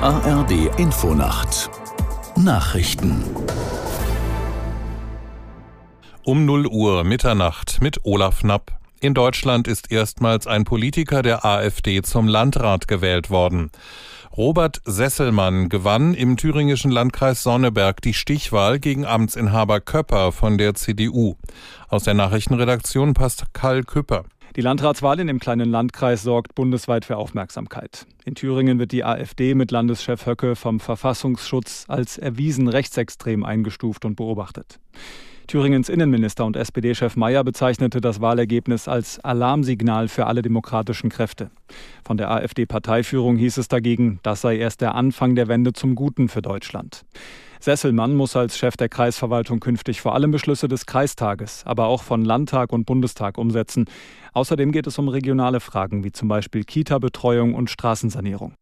ARD Infonacht Nachrichten um 0 Uhr Mitternacht mit Olaf Knapp. In Deutschland ist erstmals ein Politiker der AfD zum Landrat gewählt worden. Robert Sesselmann gewann im thüringischen Landkreis Sonneberg die Stichwahl gegen Amtsinhaber Köpper von der CDU. Aus der Nachrichtenredaktion passt Karl Küpper. Die Landratswahl in dem kleinen Landkreis sorgt bundesweit für Aufmerksamkeit. In Thüringen wird die AfD mit Landeschef Höcke vom Verfassungsschutz als erwiesen rechtsextrem eingestuft und beobachtet. Thüringens Innenminister und SPD-Chef Mayer bezeichnete das Wahlergebnis als Alarmsignal für alle demokratischen Kräfte. Von der AfD-Parteiführung hieß es dagegen, das sei erst der Anfang der Wende zum Guten für Deutschland. Sesselmann muss als Chef der Kreisverwaltung künftig vor allem Beschlüsse des Kreistages, aber auch von Landtag und Bundestag umsetzen. Außerdem geht es um regionale Fragen wie zum Beispiel Kita-Betreuung und Straßensanierung.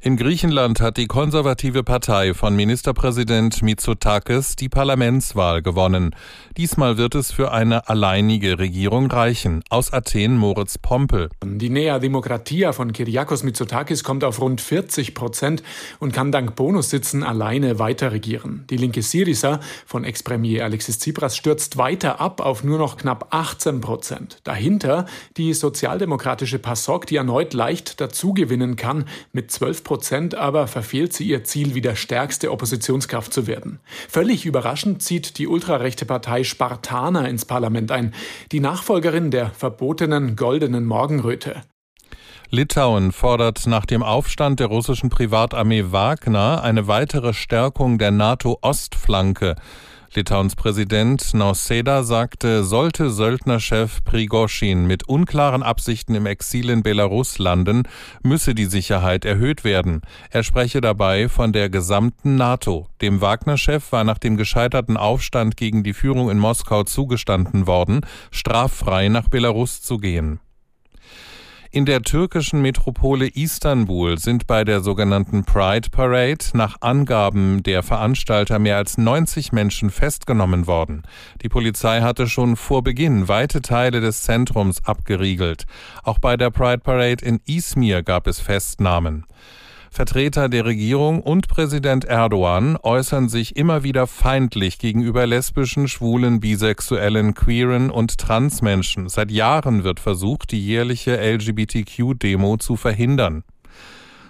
In Griechenland hat die konservative Partei von Ministerpräsident Mitsotakis die Parlamentswahl gewonnen. Diesmal wird es für eine alleinige Regierung reichen. Aus Athen Moritz Pompel. Die Nea Demokratia von Kyriakos Mitsotakis kommt auf rund 40 Prozent und kann dank Bonussitzen alleine weiter regieren. Die linke Syriza von Ex-Premier Alexis Tsipras stürzt weiter ab auf nur noch knapp 18 Prozent. Dahinter die sozialdemokratische PASOK, die erneut leicht dazugewinnen kann mit 12 Prozent aber verfehlt sie ihr Ziel, wieder stärkste Oppositionskraft zu werden. Völlig überraschend zieht die ultrarechte Partei Spartaner ins Parlament ein, die Nachfolgerin der verbotenen goldenen Morgenröte. Litauen fordert nach dem Aufstand der russischen Privatarmee Wagner eine weitere Stärkung der NATO-Ostflanke. Litauens Präsident Nauseda sagte, sollte Söldnerchef Prigoschin mit unklaren Absichten im Exil in Belarus landen, müsse die Sicherheit erhöht werden. Er spreche dabei von der gesamten NATO. Dem Wagner-Chef war nach dem gescheiterten Aufstand gegen die Führung in Moskau zugestanden worden, straffrei nach Belarus zu gehen. In der türkischen Metropole Istanbul sind bei der sogenannten Pride Parade nach Angaben der Veranstalter mehr als 90 Menschen festgenommen worden. Die Polizei hatte schon vor Beginn weite Teile des Zentrums abgeriegelt. Auch bei der Pride Parade in Izmir gab es Festnahmen. Vertreter der Regierung und Präsident Erdogan äußern sich immer wieder feindlich gegenüber lesbischen, schwulen, bisexuellen, queeren und Transmenschen. Seit Jahren wird versucht, die jährliche LGBTQ-Demo zu verhindern.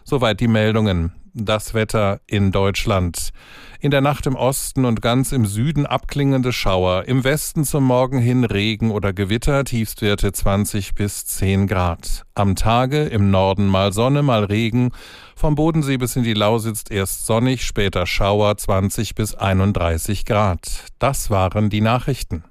Soweit die Meldungen das Wetter in Deutschland. In der Nacht im Osten und ganz im Süden abklingende Schauer, im Westen zum Morgen hin Regen oder Gewitter, Tiefstwerte 20 bis 10 Grad. Am Tage im Norden mal Sonne, mal Regen, vom Bodensee bis in die Lausitz erst sonnig, später Schauer 20 bis 31 Grad. Das waren die Nachrichten.